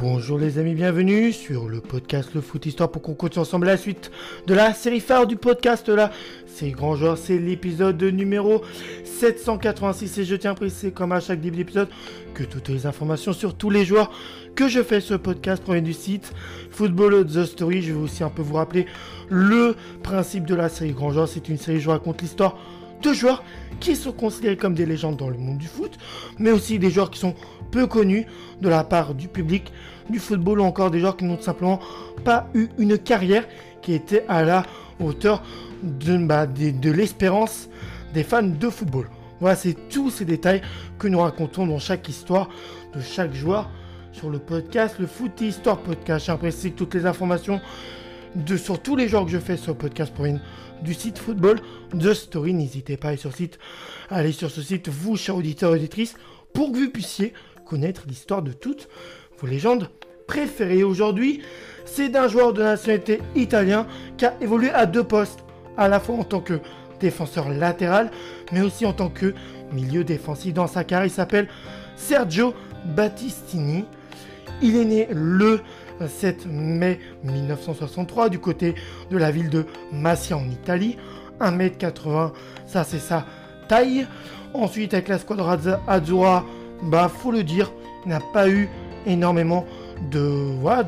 Bonjour les amis, bienvenue sur le podcast Le Foot Histoire pour qu'on continue ensemble la suite de la série phare du podcast là. C'est Grand Joueur, c'est l'épisode numéro 786 et je tiens à préciser comme à chaque début d'épisode que toutes les informations sur tous les joueurs que je fais ce podcast proviennent du site Football The Story. Je vais aussi un peu vous rappeler le principe de la série Grand Joueur. C'est une série où je raconte l'histoire de joueurs qui sont considérés comme des légendes dans le monde du foot, mais aussi des joueurs qui sont peu connus de la part du public du football ou encore des joueurs qui n'ont simplement pas eu une carrière qui était à la hauteur de, bah, l'espérance des fans de football. Voilà, c'est tous ces détails que nous racontons dans chaque histoire de chaque joueur sur le podcast, le Foot Histoire Podcast. Que toutes les informations de, sur tous les joueurs que je fais sur podcast proviennent du site Football The Story. N'hésitez pas à aller sur, site, à aller sur ce site, vous, chers auditeurs et auditrices, pour que vous puissiez connaître l'histoire de toutes vos légendes préférées. Aujourd'hui, c'est d'un joueur de nationalité italien qui a évolué à deux postes, à la fois en tant que défenseur latéral, mais aussi en tant que milieu défensif dans sa carrière. Il s'appelle Sergio Battistini. Il est né le 7 mai 1963 du côté de la ville de Massia en Italie. 1m80, ça c'est sa taille. Ensuite avec la squadra Azzurra, bah faut le dire, n'a pas eu énormément de voilà,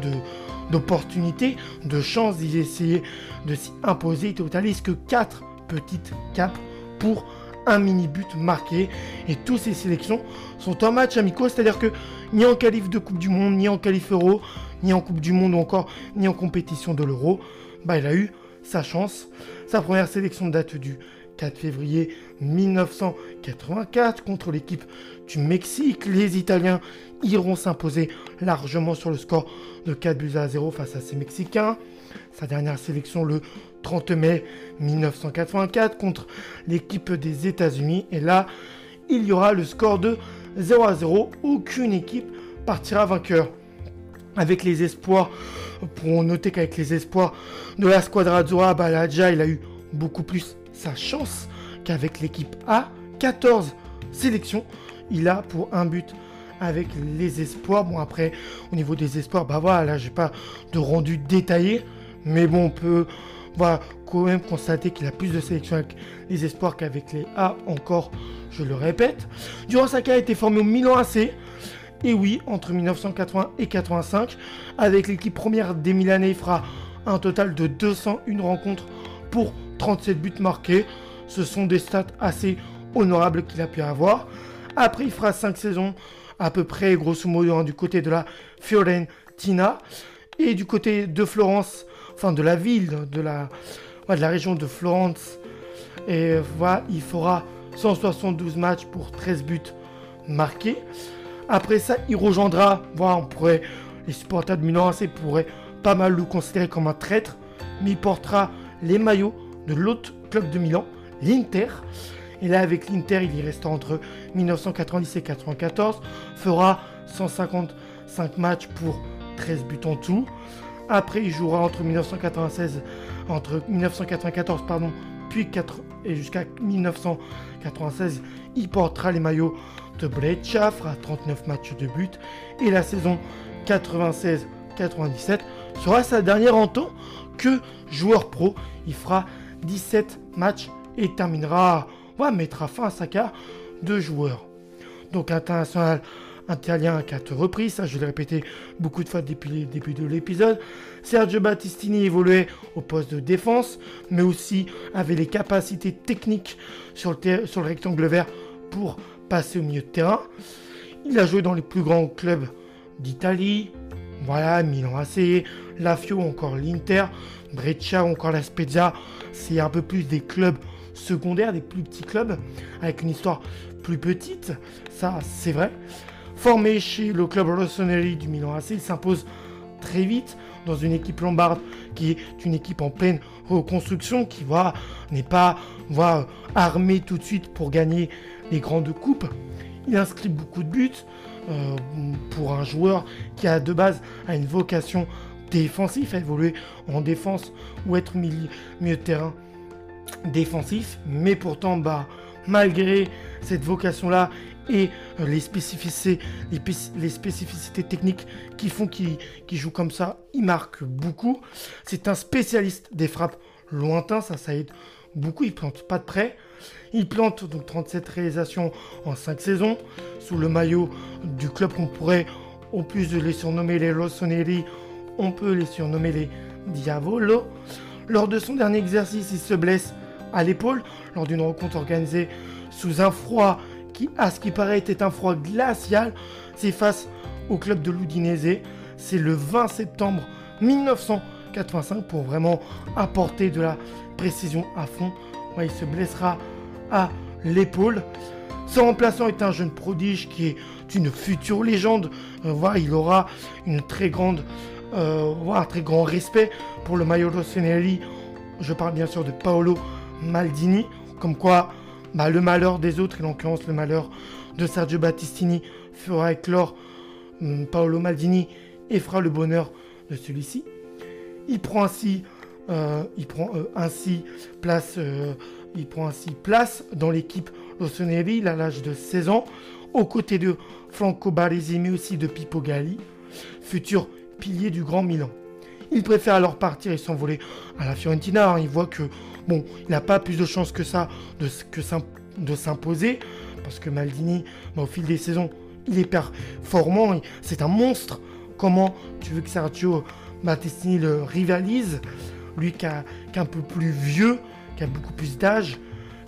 d'opportunités, de chances d'y essayer de s'y imposer. Il totalise que 4 petites capes pour un mini but marqué. Et toutes ces sélections sont en match amicaux, c'est-à-dire que ni en qualif de Coupe du Monde, ni en qualif Euro, ni en Coupe du Monde encore ni en compétition de l'Euro, bah, il a eu sa chance. Sa première sélection date du 4 février 1984 contre l'équipe du Mexique. Les Italiens iront s'imposer largement sur le score de 4 buts à 0 face à ces Mexicains. Sa dernière sélection le 30 mai 1984 contre l'équipe des États-Unis. Et là, il y aura le score de 0 à 0. Aucune équipe partira vainqueur. Avec les espoirs, pour noter qu'avec les espoirs de la Squadra Azzurra, Baladja, il a eu beaucoup plus sa chance qu'avec l'équipe A. 14 sélections. Il a pour un but avec les espoirs. Bon, après, au niveau des espoirs, bah voilà, là, j'ai pas de rendu détaillé. Mais bon, on peut va quand même constater qu'il a plus de sélections avec les espoirs qu'avec les A encore, je le répète. Durant sa a été formé au Milan AC. Et oui, entre 1980 et 85, avec l'équipe première des Milanais, il fera un total de 201 rencontres pour 37 buts marqués. Ce sont des stats assez honorables qu'il a pu avoir. Après, il fera 5 saisons à peu près, grosso modo, hein, du côté de la Fiorentina. Et du côté de Florence, enfin de la ville, de la, de la région de Florence. Et voilà, il fera 172 matchs pour 13 buts marqués. Après ça, il rejoindra, voilà, on pourrait, les supporters de Milan AC pourraient pas mal le considérer comme un traître, mais il portera les maillots de l'autre club de Milan, l'Inter. Et là, avec l'Inter, il y restera entre 1990 et 94, fera 155 matchs pour 13 buts en tout. Après, il jouera entre 1996, entre 1994 pardon, puis 4, et jusqu'à 1996, il portera les maillots de fera 39 matchs de but et la saison 96-97 sera sa dernière en temps que joueur pro. Il fera 17 matchs et terminera, va mettra fin à sa carrière de joueur. Donc international italien à quatre reprises, ça je l'ai répété beaucoup de fois depuis le début de l'épisode. Sergio Battistini évoluait au poste de défense, mais aussi avait les capacités techniques sur le rectangle vert pour au milieu de terrain. Il a joué dans les plus grands clubs d'Italie, voilà, Milan AC, Lafio, encore l'Inter, Breccia, encore la Spezia. C'est un peu plus des clubs secondaires, des plus petits clubs, avec une histoire plus petite, ça c'est vrai. Formé chez le club Rossoneri du Milan AC, il s'impose très vite dans une équipe lombarde qui est une équipe en pleine reconstruction, qui va n'est pas va armée tout de suite pour gagner grandes coupes. Il inscrit beaucoup de buts euh, pour un joueur qui a de base a une vocation défensive, à évoluer en défense ou être milieu, de terrain défensif, mais pourtant bah malgré cette vocation-là et euh, les spécificités, les, spécificités techniques qui font qu'il joue comme ça, il marque beaucoup. C'est un spécialiste des frappes lointains, ça, ça aide beaucoup. Il plante pas de près. Il plante donc 37 réalisations en 5 saisons sous le maillot du club qu'on pourrait, en plus de les surnommer les Rossoneri, on peut les surnommer les Diavolo. Lors de son dernier exercice, il se blesse à l'épaule lors d'une rencontre organisée sous un froid qui, à ce qui paraît, était un froid glacial. C'est face au club de l'Udinese. C'est le 20 septembre 1985 pour vraiment apporter de la précision à fond. il se blessera l'épaule. Son remplaçant est un jeune prodige qui est une future légende. Euh, il aura une très grande, euh, un très grand respect pour le maillot Rossoneri. Je parle bien sûr de Paolo Maldini. Comme quoi, bah, le malheur des autres, et en l'occurrence le malheur de Sergio Battistini, fera éclore hum, Paolo Maldini et fera le bonheur de celui-ci. Il prend ainsi, euh, il prend, euh, ainsi place, euh, il prend ainsi place dans l'équipe Rossoneri à l'âge de 16 ans, aux côtés de Franco Baresi mais aussi de Pippo Galli, futur pilier du Grand Milan. Il préfère alors partir et s'envoler à la Fiorentina. Il voit que bon, il n'a pas plus de chances que ça de, de s'imposer. Parce que Maldini, bah, au fil des saisons, il est performant. C'est un monstre. Comment tu veux que Sergio Battistini le rivalise Lui qui, est un peu plus vieux, qui a beaucoup plus d'âge,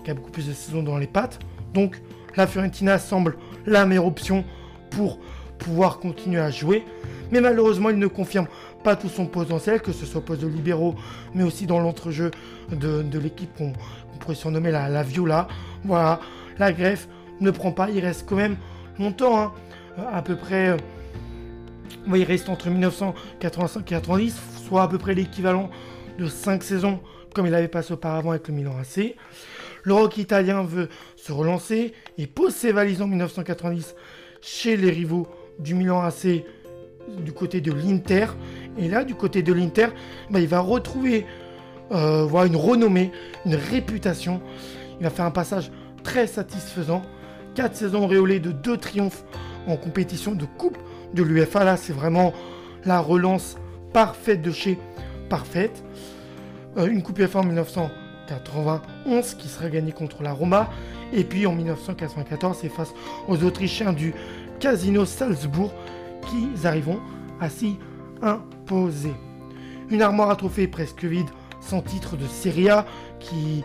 qui a beaucoup plus de saisons dans les pattes. Donc la Fiorentina semble la meilleure option pour pouvoir continuer à jouer. Mais malheureusement, il ne confirme pas tout son potentiel, que ce soit au poste de libéraux, mais aussi dans l'entrejeu de, l'équipe qu'on pourrait surnommer la, Viola. Voilà, la greffe ne prend pas, il reste quand même longtemps, hein. à peu près. Euh, il reste entre 1985 et 90, soit à peu près l'équivalent de 5 saisons comme il avait passé auparavant avec le Milan AC. Le rock italien veut se relancer et pose ses valises en 1990 chez les rivaux du Milan AC du côté de l'Inter. Et là, du côté de l'Inter, bah, il va retrouver euh, une renommée, une réputation. Il va faire un passage très satisfaisant. Quatre saisons réolées de deux triomphes en compétition de coupe de l'UFA. Là, c'est vraiment la relance parfaite de chez parfaite. Euh, une coupe UEFA en 1991 qui sera gagnée contre la Roma. Et puis en 1994, c'est face aux Autrichiens du Casino Salzbourg qu'ils arriveront à s'y imposer. Une armoire à trophées presque vide, sans titre de Serie A, qui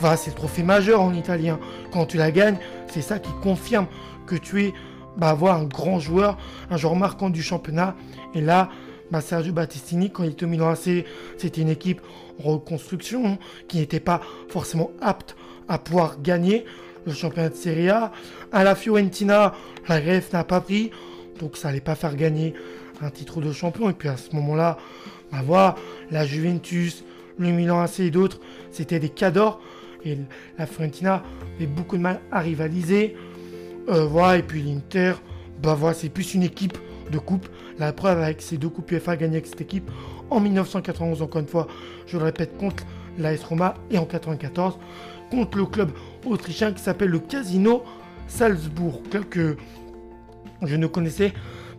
va, c'est le trophée majeur en italien. Quand tu la gagnes, c'est ça qui confirme que tu es bah, avoir un grand joueur, un joueur marquant du championnat. Et là, bah, Sergio Battistini, quand il était au Milan AC, c'était une équipe en reconstruction qui n'était pas forcément apte à pouvoir gagner le championnat de Serie A. À la Fiorentina, la greffe n'a pas pris donc ça allait pas faire gagner un titre de champion. Et puis à ce moment-là, bah voilà, la Juventus, le Milan AC et d'autres, c'était des cadors. Et la Fiorentina avait beaucoup de mal à rivaliser. Euh, et puis l'Inter, bah voilà, c'est plus une équipe de coupe. La preuve avec ces deux coupes UEFA gagnées avec cette équipe en 1991, encore une fois, je le répète, contre l'AS Roma et en 1994 contre le club autrichien qui s'appelle le Casino Salzbourg. Club que je ne connaissais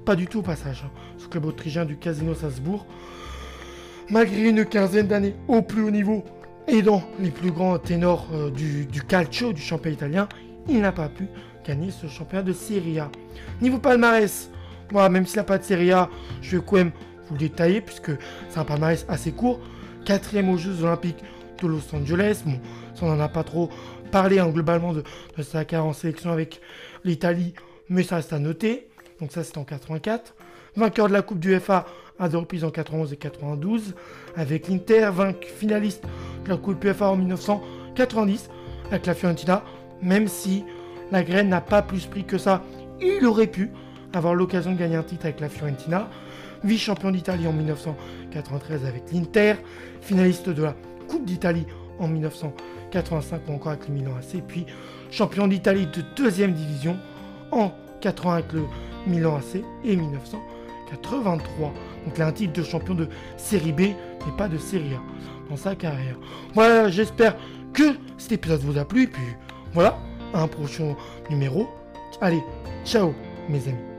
pas du tout au passage ce club autrichien du Casino Salzbourg. Malgré une quinzaine d'années au plus haut niveau et dans les plus grands ténors euh, du, calcio, du championnat italien, il n'a pas pu gagner ce championnat de Serie A. Niveau palmarès, moi, même s'il n'a pas de Serie A, je vais quand même vous le détailler puisque c'est un palmarès assez court. Quatrième aux Jeux Olympiques de Los Angeles. Bon, ça on n'en a pas trop parlé hein, globalement de, sa carrière en sélection avec l'Italie mais ça reste à noter. Donc ça, c'est en 84. Vainqueur de la Coupe du FA à deux reprises en 91 et 92 avec l'Inter, finaliste de la Coupe UEFA en 1990 avec la Fiorentina, même si la graine n'a pas plus pris que ça, il aurait pu avoir l'occasion de gagner un titre avec la Fiorentina, vice-champion d'Italie en 1993 avec l'Inter, finaliste de la Coupe d'Italie en 1985 ou encore avec le Milan AC, puis champion d'Italie de deuxième division en 80 avec le Milan AC et 1983. Donc a un titre de champion de série B, mais pas de série A dans sa carrière. Voilà, j'espère que cet épisode vous a plu. Et puis voilà, un prochain numéro Allez, ciao mes amis.